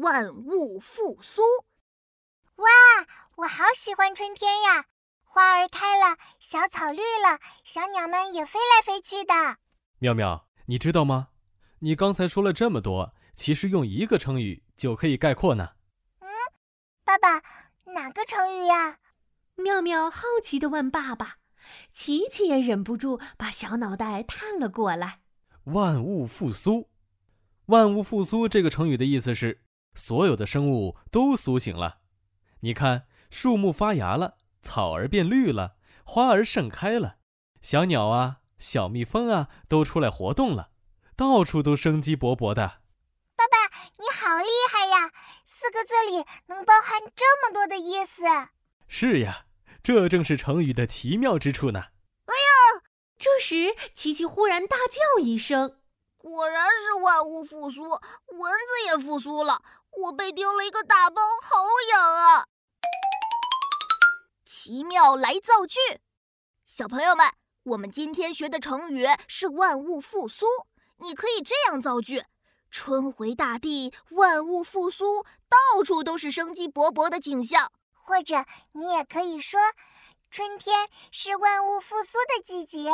万物复苏。哇，我好喜欢春天呀！花儿开了，小草绿了，小鸟们也飞来飞去的。妙妙，你知道吗？你刚才说了这么多，其实用一个成语就可以概括呢。嗯，爸爸，哪个成语呀？妙妙好奇地问爸爸。琪琪也忍不住把小脑袋探了过来。万物复苏，万物复苏这个成语的意思是，所有的生物都苏醒了。你看，树木发芽了，草儿变绿了，花儿盛开了，小鸟啊、小蜜蜂啊都出来活动了，到处都生机勃勃的。爸爸，你好厉害呀！四个字里能包含这么多的意思。是呀。这正是成语的奇妙之处呢！哎呀！这时，琪琪忽然大叫一声：“果然是万物复苏，蚊子也复苏了！我被叮了一个大包，好痒啊！”奇妙来造句，小朋友们，我们今天学的成语是“万物复苏”。你可以这样造句：春回大地，万物复苏，到处都是生机勃勃的景象。或者你也可以说，春天是万物复苏的季节。